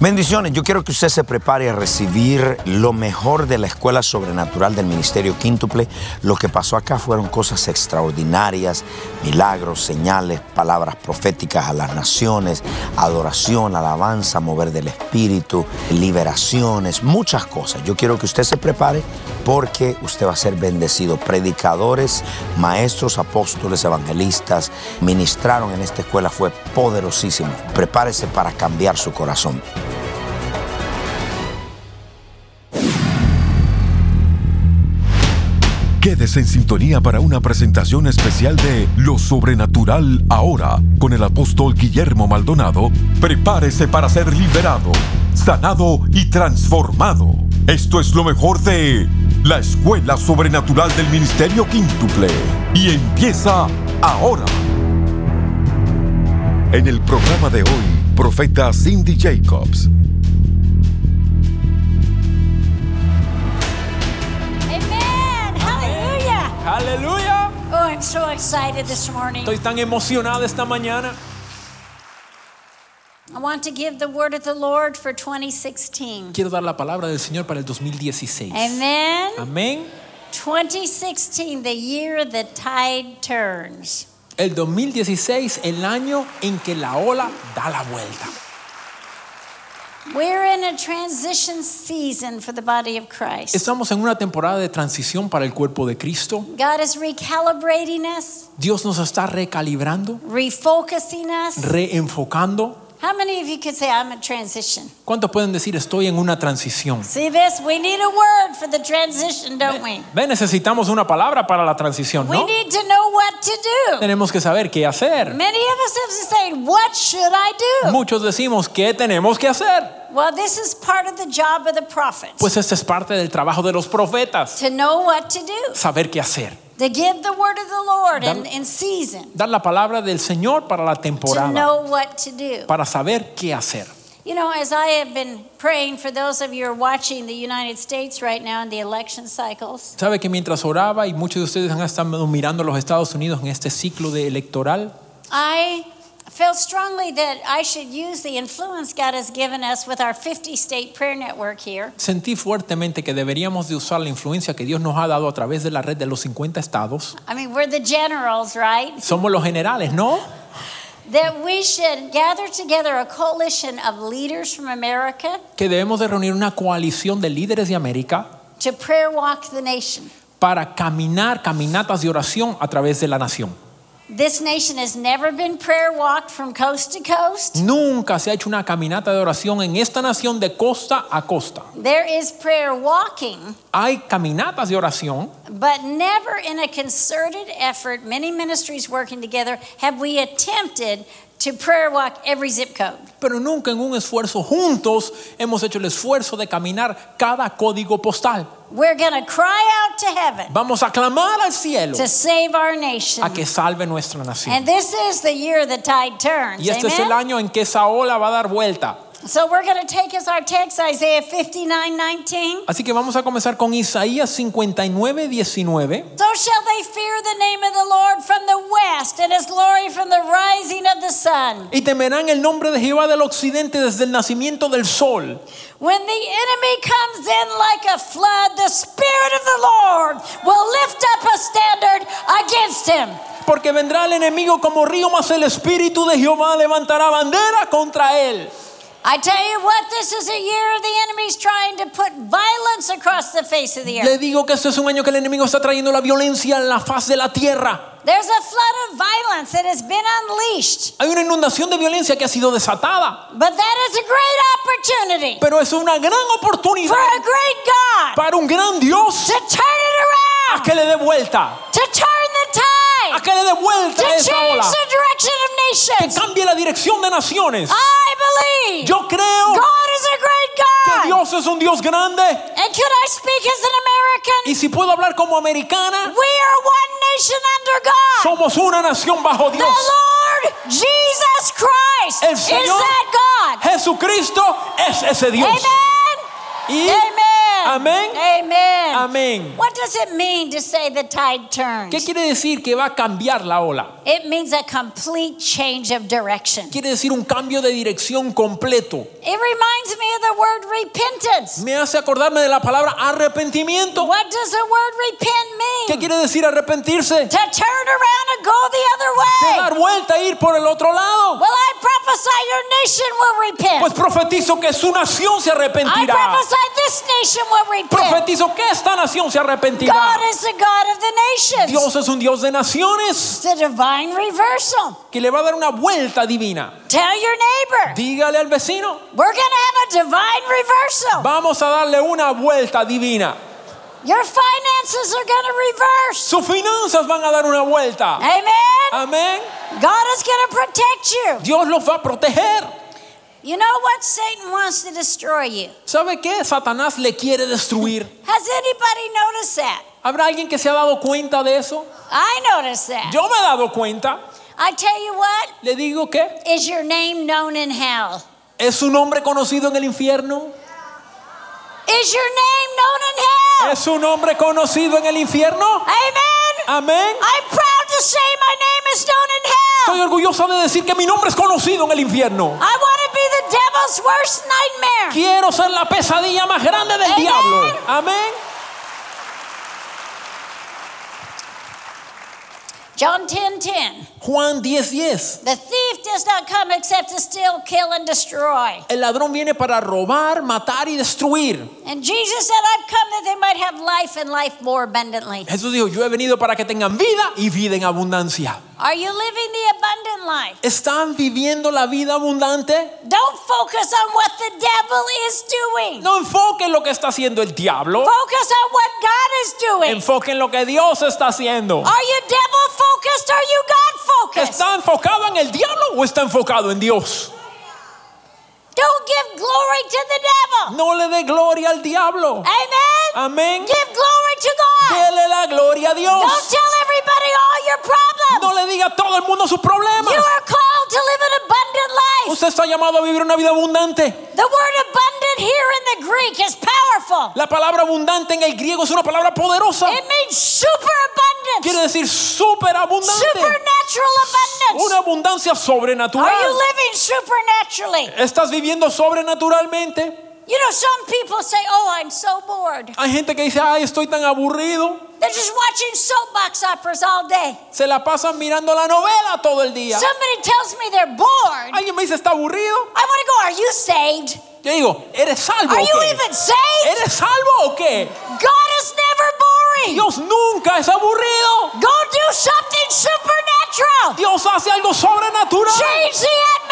Bendiciones, yo quiero que usted se prepare a recibir lo mejor de la escuela sobrenatural del Ministerio Quíntuple. Lo que pasó acá fueron cosas extraordinarias, milagros, señales, palabras proféticas a las naciones, adoración, alabanza, mover del Espíritu, liberaciones, muchas cosas. Yo quiero que usted se prepare porque usted va a ser bendecido. Predicadores, maestros, apóstoles, evangelistas ministraron en esta escuela, fue poderosísimo. Prepárese para cambiar su corazón. Quédese en sintonía para una presentación especial de Lo Sobrenatural ahora con el apóstol Guillermo Maldonado. Prepárese para ser liberado, sanado y transformado. Esto es lo mejor de la Escuela Sobrenatural del Ministerio Quíntuple y empieza ahora. En el programa de hoy, profeta Cindy Jacobs. Aleluya. Oh, I'm so excited this morning. Estoy tan emocionada esta mañana. I want to give the word of the Lord for 2016. Quiero dar la palabra del Señor para el 2016. Amen. Amén. 2016, the year the tide turns. El 2016, el año en que la ola da la vuelta. We're in a transition season for the body of Christ. Estamos en una temporada de transición para el cuerpo de Cristo. God is recalibrating us, Dios nos está recalibrando, refocusing us. reenfocando. How many of you could say, I'm in transition? ¿Cuántos pueden decir estoy en una transición? See this? We need a word for the transition, don't we? Ve, necesitamos una palabra para la transición, We ¿no? need to know what to do. Tenemos que saber qué hacer. Many of us have say, What should I do? Muchos decimos, ¿qué tenemos que hacer? Well, this is part of the job of the prophets Pues este es parte del trabajo de los profetas, to know what to do, saber qué hacer. to give the word of the Lord in, Dar- in season, Dar la palabra del Señor para la temporada. to know what to do. para saber qué hacer. You know, as I have been praying for those of you who are watching the United States right now in the election cycles, Sabe que mientras oraba y muchos de ustedes han estado mirando los Estados Unidos en este ciclo de electoral, I felt strongly that I should use the influence God has given us with our 50 state prayer network here sentí fuertemente que deberíamos de usar la influencia que Dios nos ha dado a través de la red de los 50 estados. I mean, we're the generals, right? Somos los generales, ¿no? That we should gather together a coalition of leaders from America Que debemos de reunir una coalición de líderes de América to prayer walk the nation. para caminar caminatas de oración a través de la nación. This nation has never been prayer walked from coast to coast. Nunca se ha hecho una caminata de oración en esta nación de costa a costa. There is prayer walking, Hay caminatas de oración, but never in a concerted effort, many ministries working together, have we attempted to prayer walk every zip code. pero nunca en un esfuerzo juntos hemos hecho el esfuerzo de caminar cada código postal. We're to cry out to heaven Vamos a clamar al cielo to save our nation. a que salve nuestra nación. And this is the year the tide turns. Y este es el año en que esa ola va a dar vuelta. So we're going to take as our text Isaiah 59 19. Así que vamos a comenzar con Isaías 59, 19. So shall they fear the name of the Lord from the west, and his glory from the rising of the sun. Y temerán el nombre de Jehová del occidente desde el nacimiento del sol. When the enemy comes in like a flood, the Spirit of the Lord will lift up a standard against him. Porque vendrá el enemigo como río, mas el espíritu de Jehová levantará bandera contra él. I tell you what, this is a year of the enemy's trying to put violence across the face of the earth. Le digo que este es un año que el enemigo está trayendo la violencia en la faz de la tierra. There's a flood of violence that has been unleashed. Hay una inundación de violencia que ha sido desatada. But that is a great opportunity Pero es una gran oportunidad for a great God para un gran Dios to turn it a around, que le dé vuelta. A que le dé vuelta esa change ola. the direction of Que nations. cambie la dirección de naciones. I believe Yo creo God is a great que God. Dios es un Dios grande. And could I speak as an American? Y si puedo hablar como americana, We are one nation under God. somos una nación bajo The Dios. Lord Jesus Christ El is Señor that God. Jesucristo es ese Dios. Amen. Y Amen. Amén. Amen. Amén. What does it mean to say the tide turns? ¿Qué quiere decir que va a cambiar la ola? It means a complete change of direction. Quiere decir un cambio de dirección completo. It reminds me of the word repentance. Me hace acordarme de la palabra arrepentimiento. What does the word repent ¿Qué mean? quiere decir arrepentirse? To turn around and go the De other way. dar vuelta e ir por el otro lado. Well, I prophesy your nation will repent. Pues profetizo que su nación se I arrepentirá. prophesy this nation will repent. Profetizo que esta nación se arrepentirá. God is the God of the nations. Dios es un Dios de naciones a divine reversal. que le va a dar una vuelta divina. Tell your neighbor, Dígale al vecino, we're going to have a divine reversal. vamos a darle una vuelta divina. Your finances are going to reverse. Sus finanzas van a dar una vuelta. Amen. Amén. God is going to protect you. Dios los va a proteger. You know what? Satan wants to destroy you. ¿Sabe qué? Satanás le quiere destruir. Has anybody noticed that? ¿Habrá alguien que se ha dado cuenta de eso? I noticed that. Yo me he dado cuenta. I tell you what, Le digo que is your name known in hell? es su nombre conocido en el infierno. Is your name known in hell? ¿Es su nombre conocido en el infierno? Amen. Amén. I'm proud to say my name is known in hell. Estoy hell. orgulloso de decir que mi nombre es conocido en el infierno. I want to devil's worst nightmare. Quiero ser la pesadilla más grande del Amén. diablo. Amén. John 10 10. Juan 10:10. The thief does not come except to steal, kill, and destroy. El ladrón viene para robar, matar y destruir. And Jesus said, I've come that they might have life and life more abundantly. Jesús dijo, yo he venido para que tengan vida y vida en abundancia. Are you living the abundant life? ¿Están viviendo la vida abundante? Don't focus on what the devil is doing. No enfoquen lo que está haciendo el diablo. Focus on what God is doing. Enfoquen lo que Dios está haciendo. Are you devil focused? Are you God focused? ¿Está enfocado en el diablo o está enfocado en Dios? Don't give glory to the devil. No le dé gloria al diablo. Amen. Amén. Give glory to God. Dele la gloria a Don't Dios. tell everybody all your problems. No le diga a todo el mundo sus problemas. You are called to live an abundant life. Usted está llamado a vivir una vida abundante. The word abundant here in the Greek is powerful. La palabra abundante en el griego es una palabra poderosa. It means superabundance, Quiere decir súper abundante. supernatural abundance. Una abundancia Are you sobrenatural. living supernaturally? ¿Estás viviendo sobrenaturalmente? You know, some people say, Oh, I'm so bored. Hay gente que dice, ay, estoy tan aburrido. They're just watching soapbox operas all day. Se la pasan mirando la novela todo el día. Somebody tells me they're bored. Alguien me dice, está aburrido. I want to go, Are you saved? Yo digo, ¿eres salvo Are o you qué? even saved? ¿Eres salvo o qué? God is never boring. Dios nunca es aburrido. Go do something supernatural. Dios hace algo sobrenatural. Change the atmosphere.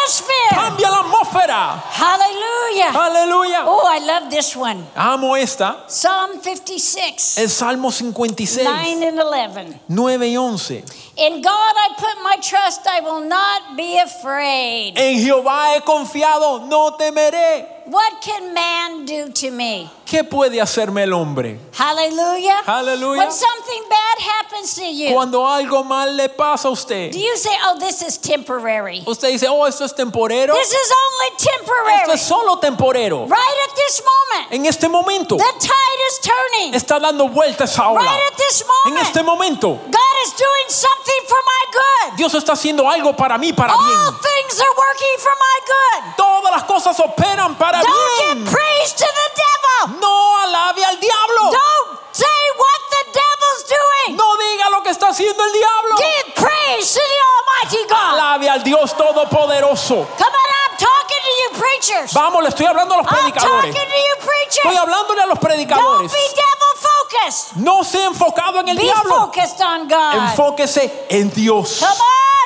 Cambia la atmósfera. Hallelujah. Aleluya. Oh, I love this one. Amo esta. Psalm 56, El Salmo 56, 9 and 11. 9 y 11. In God I put my trust, I will not be afraid. En Jehová he confiado, no temeré. What can man do to me? ¿Qué puede hacerme el hombre? Hallelujah. Hallelujah. When something bad happens to you, Cuando algo mal le pasa a usted, do you say, oh, this is temporary? usted dice, oh, esto es temporero. This is only Esto temporary. es solo temporero. Right at this moment, En este momento the tide is turning. está dando vueltas ahora. Right at this moment. En este momento, God is doing something for my good. Dios está haciendo algo para mí, para All bien. Things are working for my good. Todas las cosas operan para Don't bien. give praise to the devil. No alabe al diablo. Don't say what the devil's doing. No diga lo que está haciendo el diablo. Give praise to the Almighty God. Alabe al Dios Todopoderoso. Come on, I'm talking to you, preacher. preachers. Vamos, le estoy hablando a los I'm talking predicadores. to you preachers. Estoy hablándole a los Don't predicadores. be devil focused. No sea enfocado en el Be diablo. focused on God. Enfóquese en Dios. Come on.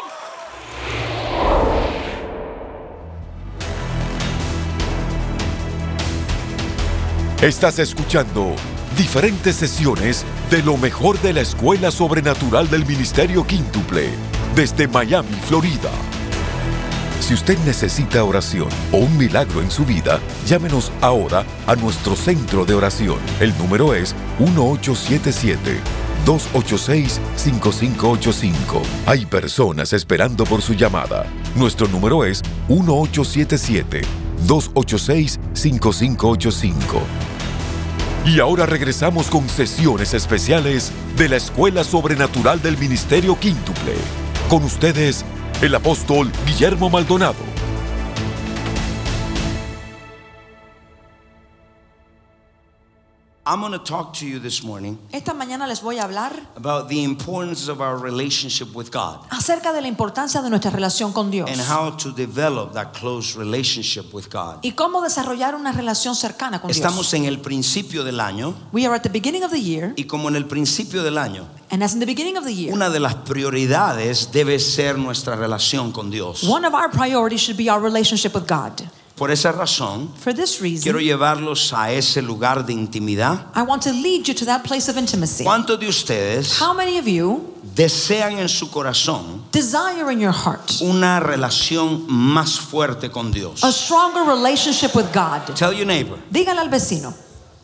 Estás escuchando diferentes sesiones de lo mejor de la Escuela Sobrenatural del Ministerio Quíntuple desde Miami, Florida. Si usted necesita oración o un milagro en su vida, llámenos ahora a nuestro centro de oración. El número es 1877-286-5585. Hay personas esperando por su llamada. Nuestro número es 1877-286-5585. Y ahora regresamos con sesiones especiales de la Escuela Sobrenatural del Ministerio Quíntuple. Con ustedes, el apóstol Guillermo Maldonado. I'm going to talk to you this morning Esta mañana les voy a hablar about the importance of our relationship with God acerca de la importancia de nuestra relación con Dios and how to develop that close relationship with God. y cómo desarrollar una relación cercana con Estamos Dios. en el principio del año We are at the beginning of the year, y como en el principio del año, and as in the beginning of the year, una de las prioridades debe ser nuestra relación con Dios. one of our priorities should be our relationship with God. Por esa razón, For this quiero reason, llevarlos a ese lugar de intimidad. I want to lead you to that place of intimacy. ¿Cuántos de ustedes How many of you desean en su corazón desire in your heart una relación más fuerte con Dios? a stronger relationship with God? Tell your neighbor, Dígale al vecino,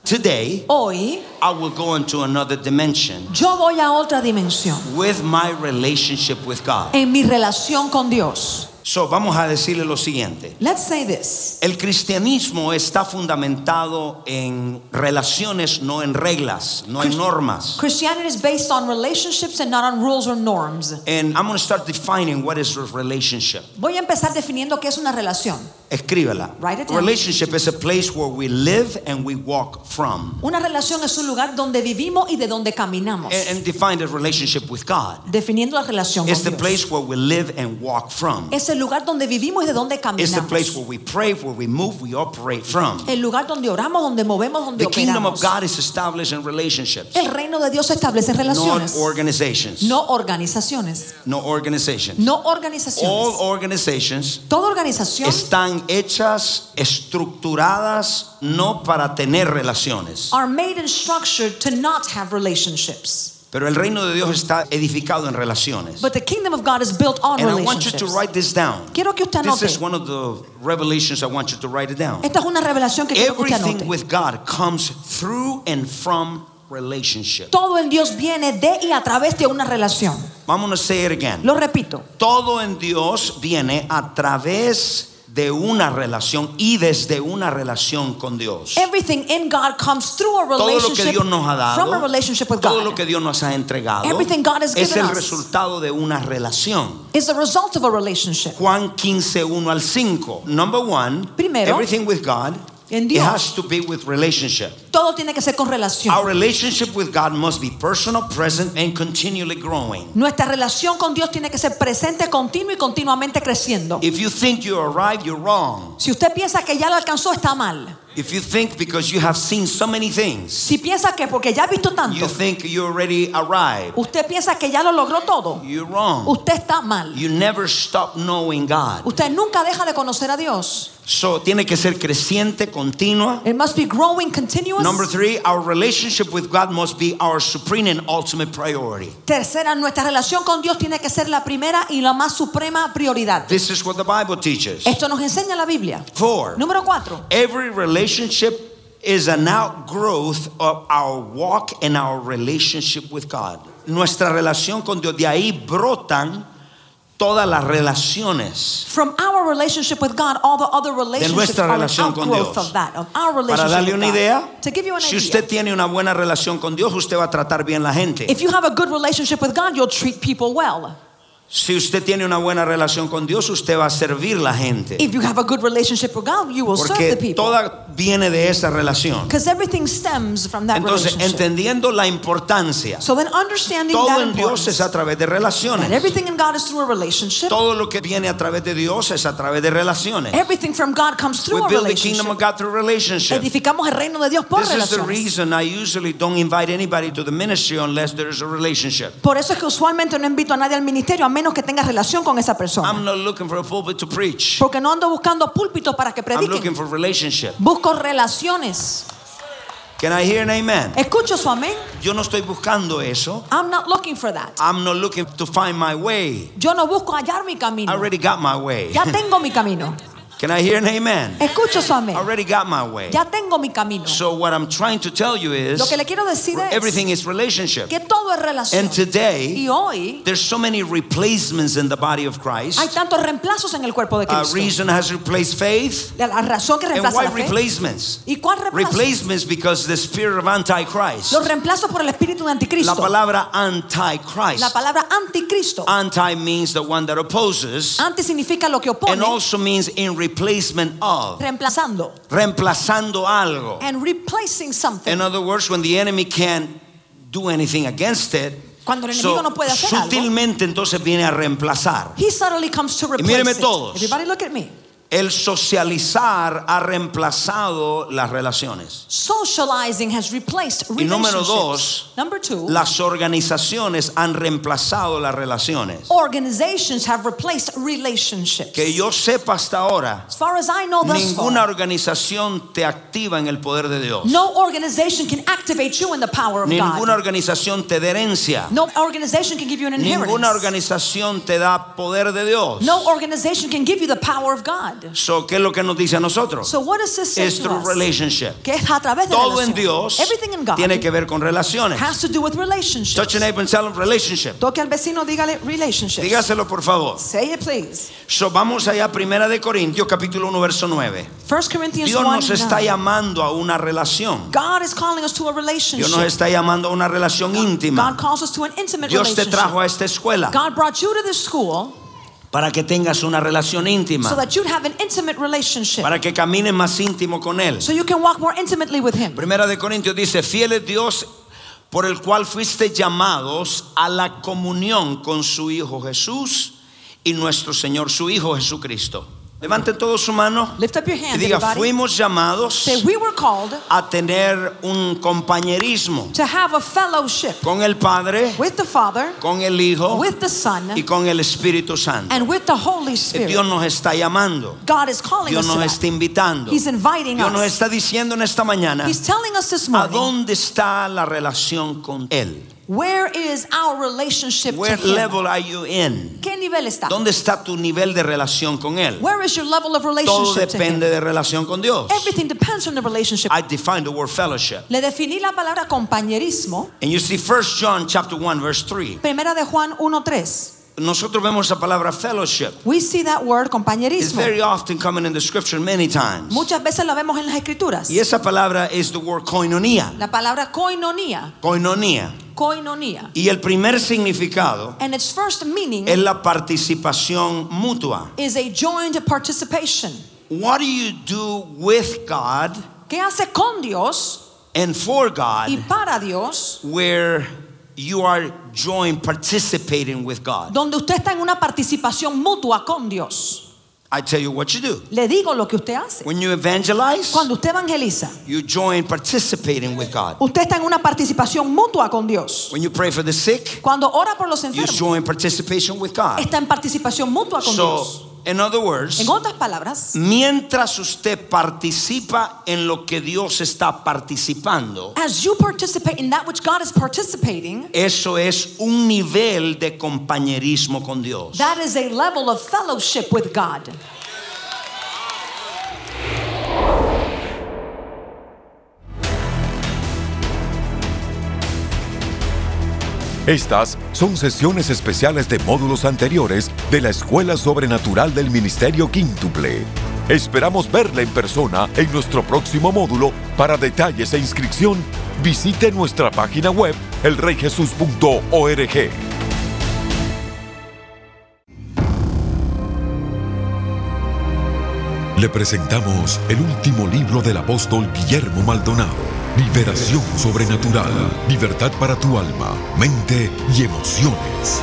today hoy I will go into another dimension yo voy a otra dimensión with my relationship with God. en mi relación con Dios. So, vamos a decirle lo siguiente. Let's say this. El cristianismo está fundamentado en relaciones, no en reglas, no en normas. Christianity is based on relationships and not on rules or norms. And I'm going to start defining what is a relationship. Voy a empezar definiendo qué es una relación. Escríbela. Write it down. Relationship is a place where we live and we walk from. Una relación es un lugar donde vivimos y de donde caminamos. And, and define the relationship with God. Definiendo la relación It's con the Dios. place where we live and walk from. Es el lugar donde vivimos y de donde It's the place caminamos. where we pray, where we move, we operate from. El lugar donde oramos, donde movemos, donde The kingdom of operamos. God is established in relationships, El reino de Dios se establece en relaciones, organizations. no organizaciones. No organizations. No All organizaciones. organizations Toda organización están hechas, estructuradas, no para tener relaciones. are made and structured to not have relationships. Pero el reino de Dios está edificado en relaciones. But the kingdom of God is built on And I want you to write this down. Quiero que usted This anote. is one of the revelations I want you to write it down. Esta es una revelación que quiero que usted Everything anote. with God comes through and from relationship. Todo en Dios viene de y a través de una relación. Vamos a say it again. Lo repito. Todo en Dios viene a través de una relación y desde una relación con Dios. Everything in God comes through a Todo lo que relationship Dios nos ha from a dado, relationship with todo God. lo que Dios nos ha entregado, Everything God has es given el us. resultado de una relación. Is the result of a relationship. Juan 15, 1 al 5. Number one, Primero, everything with God, en it has to be with relationship. Todo tiene que ser con relación. Our relationship with God must be personal, present, and continually growing. Nuestra relación con Dios tiene que ser presente, continua y continuamente creciendo. If you think you arrived, you're wrong. Si usted piensa que ya lo alcanzó, está mal. If you think because you have seen so many things, Si piensa que porque ya ha visto tanto, you think you already arrived, usted piensa que ya lo logró todo, you're wrong. usted está mal. You never stop knowing God. Usted nunca deja de conocer a Dios. So tiene que ser creciente, continua. It must be growing continuous. Number three, our relationship with God must be our supreme and ultimate priority. Tercera, nuestra relación con Dios tiene que ser la primera y la más suprema prioridad. This is what the Bible teaches. Esto nos enseña la Biblia. Four, Número cuatro. every relationship is an outgrowth of our walk and our relationship with God. Nuestra relación con Dios, de ahí brotan todas las relaciones. From our relationship with God, all the other relationships nuestra are an relación con outgrowth Dios. of that, of our Para relationship darle with una God. idea, To give you an si idea. usted tiene una buena relación con Dios, usted va a tratar bien la gente. If you have a good relationship with God, you'll treat people well. Si usted tiene una buena relación con Dios, usted va a servir la gente. If you have a good relationship with God, you will serve the Porque people. toda viene de esa relación. Because everything stems from that Entonces, entendiendo la importancia, So then understanding todo that en Dios es a través de relaciones. everything in God is through a relationship. Todo lo que viene a través de Dios es a través de relaciones. Everything from God comes We through a build the kingdom of. God through relationship. Edificamos el reino de Dios por This is the relaciones. reason I usually don't invite anybody to the ministry unless there is a relationship. Por eso es que usualmente no invito a nadie al ministerio a menos que tenga relación con esa persona. I'm not looking for a pulpit to preach. Porque no ando buscando púlpitos para que I'm looking prediquen. for relationship. Busco relaciones. Can I hear an amen? Escucho su amén. Yo no estoy buscando eso. I'm not looking for that. I'm not looking to find my way. Yo no busco hallar mi I camino. already got my way. Ya tengo mi camino. Can I hear an amen? Escucho su amén. I already got my way. Ya tengo mi camino. So what I'm trying to tell you is Lo que le quiero decir es everything is relationship. que todo es relación. And today Y hoy there's so many replacements in the body of Christ. hay tantos reemplazos en el cuerpo de Uh, Cristo. reason has replaced faith. La razón que And reemplaza why la fe. replacements? ¿Y cuál reemplazo? Replacements because the spirit of Antichrist. Los reemplazos por el espíritu de La palabra Antichrist. La palabra anticristo. Anti means the one that opposes, Anti significa lo que opone, and also means in replacement of, reemplazando. reemplazando algo. And replacing something. In other words, when the enemy can't do anything against it, Cuando el so no puede hacer algo. sutilmente entonces viene a reemplazar. He suddenly comes to replace míreme it. Everybody look at me. El socializar ha reemplazado las relaciones. Socializing has replaced Y número relationships. dos, Number two, Las organizaciones han reemplazado las relaciones. organizations have replaced relationships. Que yo sepa hasta ahora, as far as I know ninguna far, organización te activa en el poder de Dios. no organization can activate you in the power of Ninguna God. organización te da herencia. No organization can give you an inheritance. Ninguna organización te da poder de Dios. no organization can give you the power of God. So, ¿Qué es lo que nos dice a nosotros? So what does this say Es through relationship. Que es a través de Todo en. Dios Everything in God tiene que ver con relaciones. has to do with relationships. Touch your neighbor and tell him relationship. Toque al vecino, dígale relationships. Dígaselo por favor. Say it please. So, vamos allá, Primera de Corintios, capítulo 1, verso 9. 1 Corinthians Dios 1, nos está 9. llamando a una relación. God is calling us to a Dios relationship. nos está llamando a una relación God íntima. calls us to an intimate Dios te relationship. trajo a esta escuela God brought you to this school para que tengas una relación so íntima, that you'd have an intimate relationship. para que camines más íntimo con Él. So you can walk more intimately with Him. Primera de Corintios dice, fiel es Dios por el cual fuiste llamados a la comunión con su Hijo Jesús y nuestro Señor, su Hijo Jesucristo. Levanten todos su mano Lift up your y diga, everybody. fuimos llamados Say, we were called a tener un compañerismo to have a fellowship con el Padre, with the Father, con el Hijo with the Son, y con el Espíritu Santo. and with the Holy Que Spirit. Dios nos está llamando, God is calling Dios us nos that. está invitando. He's inviting Dios nos us. está diciendo en esta mañana, He's telling us this ¿a morning, dónde está la relación con Él? Where is our relationship Where to Him? level are you in? ¿Qué nivel está? ¿Dónde está tu nivel de relación con Él? Where is your level of Todo relationship to Him? depende de relación con Dios. Everything depends on the relationship. I define the word fellowship. Le definí la palabra compañerismo. And you see 1 John chapter 1 verse 3. Primera de Juan 1.3. Nosotros vemos esa palabra fellowship. We see that word compañerismo. It's very often coming in the scripture many times. Muchas veces la vemos en las escrituras. Y esa palabra es the word koinonia. La palabra koinonia. Koinonia. Koinonia. Y el primer significado And its first meaning es la participación mutua. is a joint participation. What do you do with God ¿Qué hace con Dios and for God. y para Dios? where you are joined participating with God? Donde usted está en una participación mutua con Dios. I tell you what you do. Le digo lo que usted hace. When you evangelize, Cuando usted evangeliza, you join participating with God. usted está en una participación mutua con Dios. When you pray for the sick, Cuando ora por los enfermos, you join participation with God. está en participación mutua con Dios. In other words, En otras palabras, mientras usted participa en lo que Dios está participando, as you participate in that which God is participating, eso es un nivel de compañerismo con Dios. that is a level of fellowship with God. Estas son sesiones especiales de módulos anteriores de la Escuela Sobrenatural del Ministerio Quíntuple. Esperamos verla en persona en nuestro próximo módulo. Para detalles e inscripción, visite nuestra página web elreyjesus.org. le presentamos el último libro del apóstol Guillermo Maldonado. Liberación sobrenatural, libertad para tu alma, mente y emociones.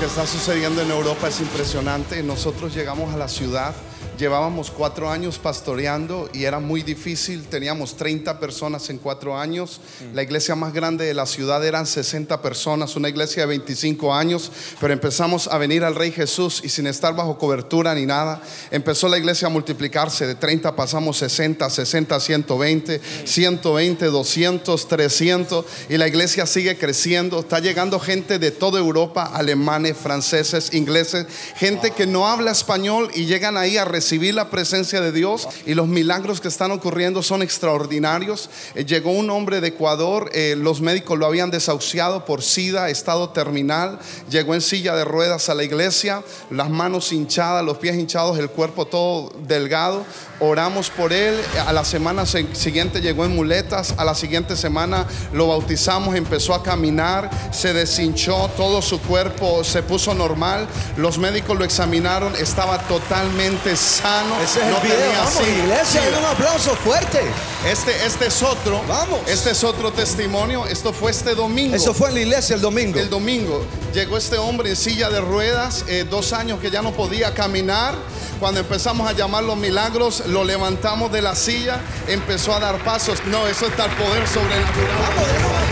Que está sucediendo en Europa es impresionante. Nosotros llegamos a la ciudad, llevábamos cuatro años pastoreando y era muy difícil. Teníamos 30 personas en cuatro años. La iglesia más grande de la ciudad eran 60 personas, una iglesia de 25 años. Pero empezamos a venir al Rey Jesús y sin estar bajo cobertura ni nada, empezó la iglesia a multiplicarse. De 30 pasamos 60, 60, 120, 120, 200, 300 y la iglesia sigue creciendo. Está llegando gente de toda Europa, alemanes, franceses, ingleses, gente que no habla español y llegan ahí a recibir la presencia de Dios y los milagros que están ocurriendo son extraordinarios. Eh, llegó un hombre de Ecuador, eh, los médicos lo habían desahuciado por SIDA, estado terminal, llegó en silla de ruedas a la iglesia, las manos hinchadas, los pies hinchados, el cuerpo todo delgado. Oramos por él, a la semana se- siguiente llegó en muletas, a la siguiente semana lo bautizamos, empezó a caminar, se deshinchó, todo su cuerpo se puso normal, los médicos lo examinaron, estaba totalmente. Ese es el no video, tenía vamos, SIDA. iglesia, SIDA. un aplauso fuerte. Este, este es otro. Vamos. Este es otro testimonio. Esto fue este domingo. Eso fue en la iglesia el domingo. El domingo llegó este hombre en silla de ruedas, eh, dos años que ya no podía caminar. Cuando empezamos a llamar los milagros, lo levantamos de la silla, empezó a dar pasos. No, eso está el poder sobrenatural.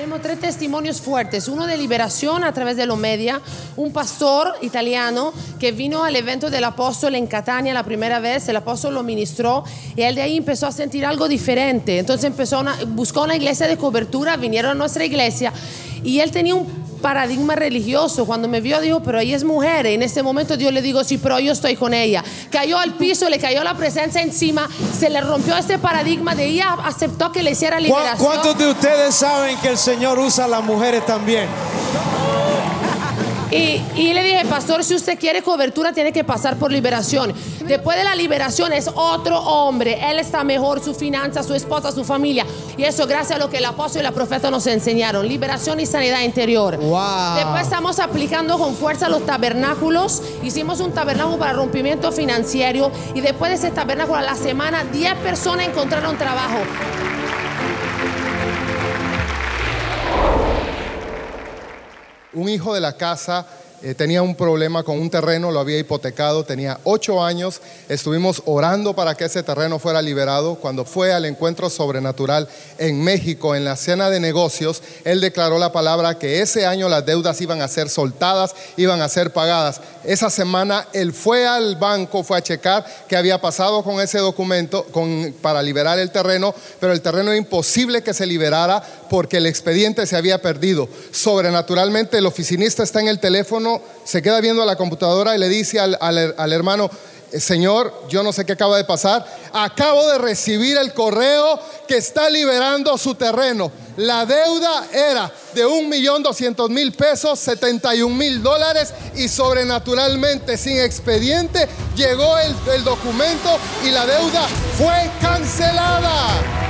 Tenemos tres testimonios fuertes. Uno de liberación a través de los media. Un pastor italiano que vino al evento del apóstol en Catania la primera vez. El apóstol lo ministró y él de ahí empezó a sentir algo diferente. Entonces empezó una, buscó una iglesia de cobertura. Vinieron a nuestra iglesia y él tenía un paradigma religioso. Cuando me vio, dijo, pero ella es mujer. En ese momento Dios le digo, sí, pero yo estoy con ella. Cayó al piso, le cayó la presencia encima, se le rompió ese paradigma de ella, aceptó que le hiciera ¿Cu- liberación. ¿Cuántos de ustedes saben que el Señor usa a las mujeres también? Y, y le dije, pastor, si usted quiere cobertura, tiene que pasar por liberación. Después de la liberación es otro hombre. Él está mejor, su finanza, su esposa, su familia. Y eso gracias a lo que el apóstol y la profeta nos enseñaron. Liberación y sanidad interior. Wow. Después estamos aplicando con fuerza los tabernáculos. Hicimos un tabernáculo para rompimiento financiero. Y después de ese tabernáculo, a la semana, 10 personas encontraron trabajo. Un hijo de la casa eh, tenía un problema con un terreno, lo había hipotecado, tenía ocho años. Estuvimos orando para que ese terreno fuera liberado. Cuando fue al encuentro sobrenatural en México, en la cena de negocios, él declaró la palabra que ese año las deudas iban a ser soltadas, iban a ser pagadas. Esa semana él fue al banco, fue a checar qué había pasado con ese documento con- para liberar el terreno, pero el terreno era imposible que se liberara porque el expediente se había perdido. Sobrenaturalmente el oficinista está en el teléfono, se queda viendo a la computadora y le dice al, al- hermano, "Eh, Señor, yo no sé qué acaba de pasar. Acabo de recibir el correo que está liberando su terreno. La deuda era de un millón doscientos mil pesos, 71 mil dólares y sobrenaturalmente, sin expediente, llegó el, el documento y la deuda fue cancelada.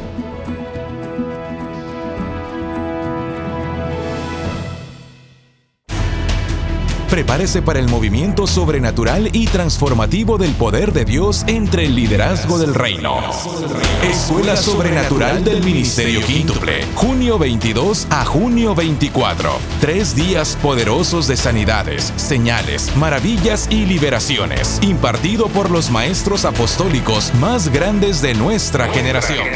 Prepárese para el movimiento sobrenatural y transformativo del poder de Dios entre el liderazgo del reino. Escuela Sobrenatural del Ministerio Quíntuple, junio 22 a junio 24. Tres días poderosos de sanidades, señales, maravillas y liberaciones, impartido por los maestros apostólicos más grandes de nuestra generación.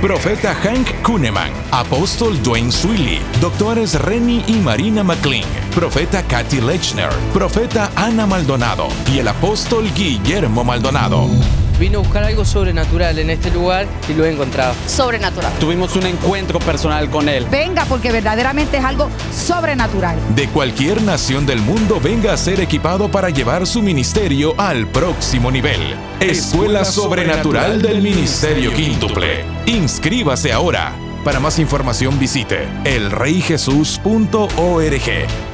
Profeta Hank Kuhneman, Apóstol Dwayne Swilly, doctores Rennie y Marina McLean, Profeta Kathy Lechner, Profeta Ana Maldonado y el Apóstol Guillermo Maldonado. Vino a buscar algo sobrenatural en este lugar y lo he encontrado. Sobrenatural. Tuvimos un encuentro personal con él. Venga porque verdaderamente es algo sobrenatural. De cualquier nación del mundo venga a ser equipado para llevar su ministerio al próximo nivel. Escuela Sobrenatural del Ministerio Quíntuple. Inscríbase ahora. Para más información visite elreyjesus.org.